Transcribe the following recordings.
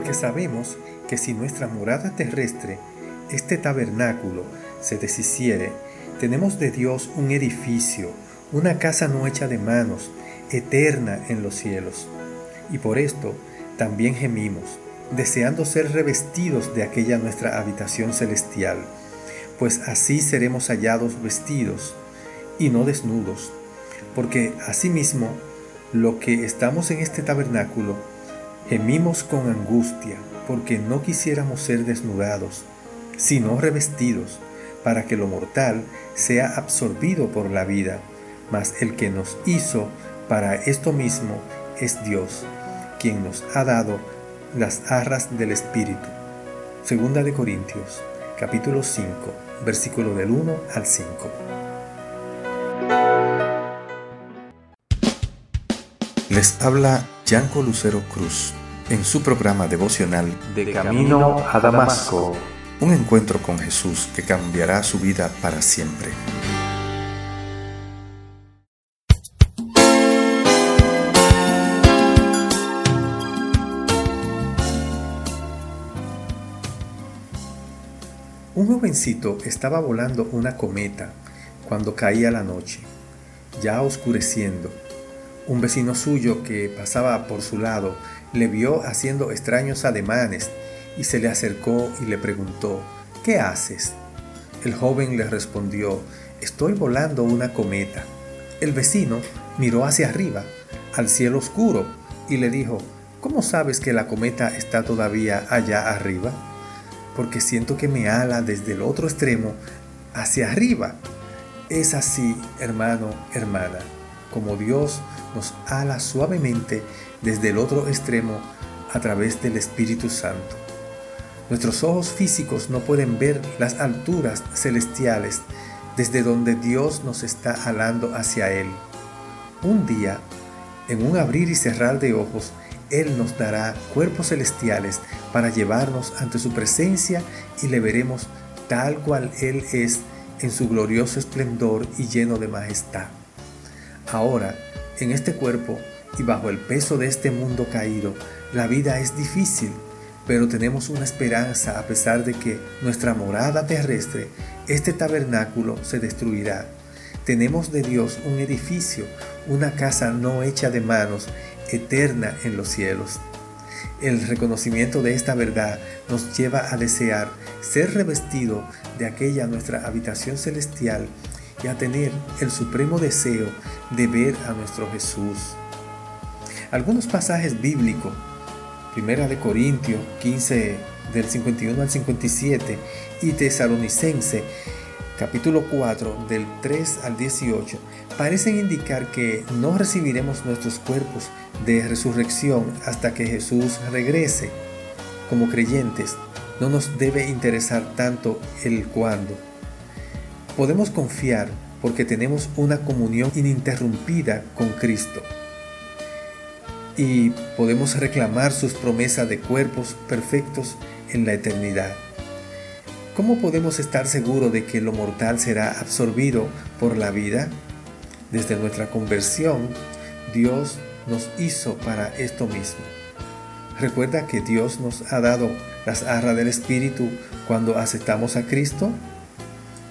Porque sabemos que si nuestra morada terrestre, este tabernáculo, se deshiciere, tenemos de Dios un edificio, una casa no hecha de manos, eterna en los cielos. Y por esto también gemimos, deseando ser revestidos de aquella nuestra habitación celestial, pues así seremos hallados vestidos y no desnudos, porque asimismo lo que estamos en este tabernáculo, gemimos con angustia, porque no quisiéramos ser desnudados, sino revestidos, para que lo mortal sea absorbido por la vida, mas el que nos hizo para esto mismo es Dios, quien nos ha dado las arras del Espíritu. Segunda de Corintios, capítulo 5, versículo del 1 al 5. Les habla Yanco Lucero Cruz en su programa devocional De Camino a Damasco. Un encuentro con Jesús que cambiará su vida para siempre. Un jovencito estaba volando una cometa cuando caía la noche, ya oscureciendo. Un vecino suyo que pasaba por su lado le vio haciendo extraños ademanes y se le acercó y le preguntó, ¿qué haces? El joven le respondió, estoy volando una cometa. El vecino miró hacia arriba, al cielo oscuro, y le dijo, ¿cómo sabes que la cometa está todavía allá arriba? porque siento que me ala desde el otro extremo hacia arriba. Es así, hermano, hermana, como Dios nos ala suavemente desde el otro extremo a través del Espíritu Santo. Nuestros ojos físicos no pueden ver las alturas celestiales desde donde Dios nos está alando hacia Él. Un día, en un abrir y cerrar de ojos, él nos dará cuerpos celestiales para llevarnos ante su presencia y le veremos tal cual Él es en su glorioso esplendor y lleno de majestad. Ahora, en este cuerpo y bajo el peso de este mundo caído, la vida es difícil, pero tenemos una esperanza a pesar de que nuestra morada terrestre, este tabernáculo, se destruirá. Tenemos de Dios un edificio, una casa no hecha de manos eterna en los cielos. El reconocimiento de esta verdad nos lleva a desear ser revestido de aquella nuestra habitación celestial y a tener el supremo deseo de ver a nuestro Jesús. Algunos pasajes bíblicos, Primera de Corintios 15 del 51 al 57 y Tesalonicense capítulo 4 del 3 al 18 parecen indicar que no recibiremos nuestros cuerpos de resurrección hasta que Jesús regrese. Como creyentes, no nos debe interesar tanto el cuándo. Podemos confiar porque tenemos una comunión ininterrumpida con Cristo. Y podemos reclamar sus promesas de cuerpos perfectos en la eternidad. ¿Cómo podemos estar seguros de que lo mortal será absorbido por la vida? Desde nuestra conversión, Dios nos hizo para esto mismo. ¿Recuerda que Dios nos ha dado las arras del Espíritu cuando aceptamos a Cristo?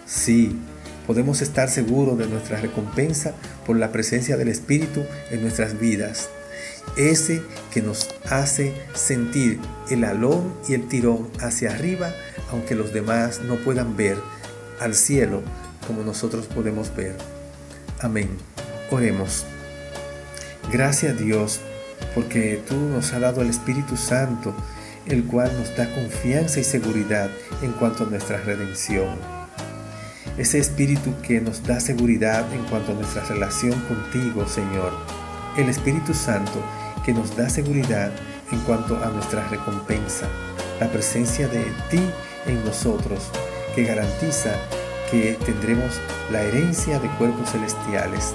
Sí, podemos estar seguros de nuestra recompensa por la presencia del Espíritu en nuestras vidas. Ese que nos hace sentir el alón y el tirón hacia arriba aunque los demás no puedan ver al cielo como nosotros podemos ver. Amén. Oremos. Gracias Dios porque tú nos has dado el Espíritu Santo, el cual nos da confianza y seguridad en cuanto a nuestra redención. Ese Espíritu que nos da seguridad en cuanto a nuestra relación contigo, Señor. El Espíritu Santo que nos da seguridad en cuanto a nuestra recompensa. la presencia de ti en nosotros, que garantiza que tendremos la herencia de cuerpos celestiales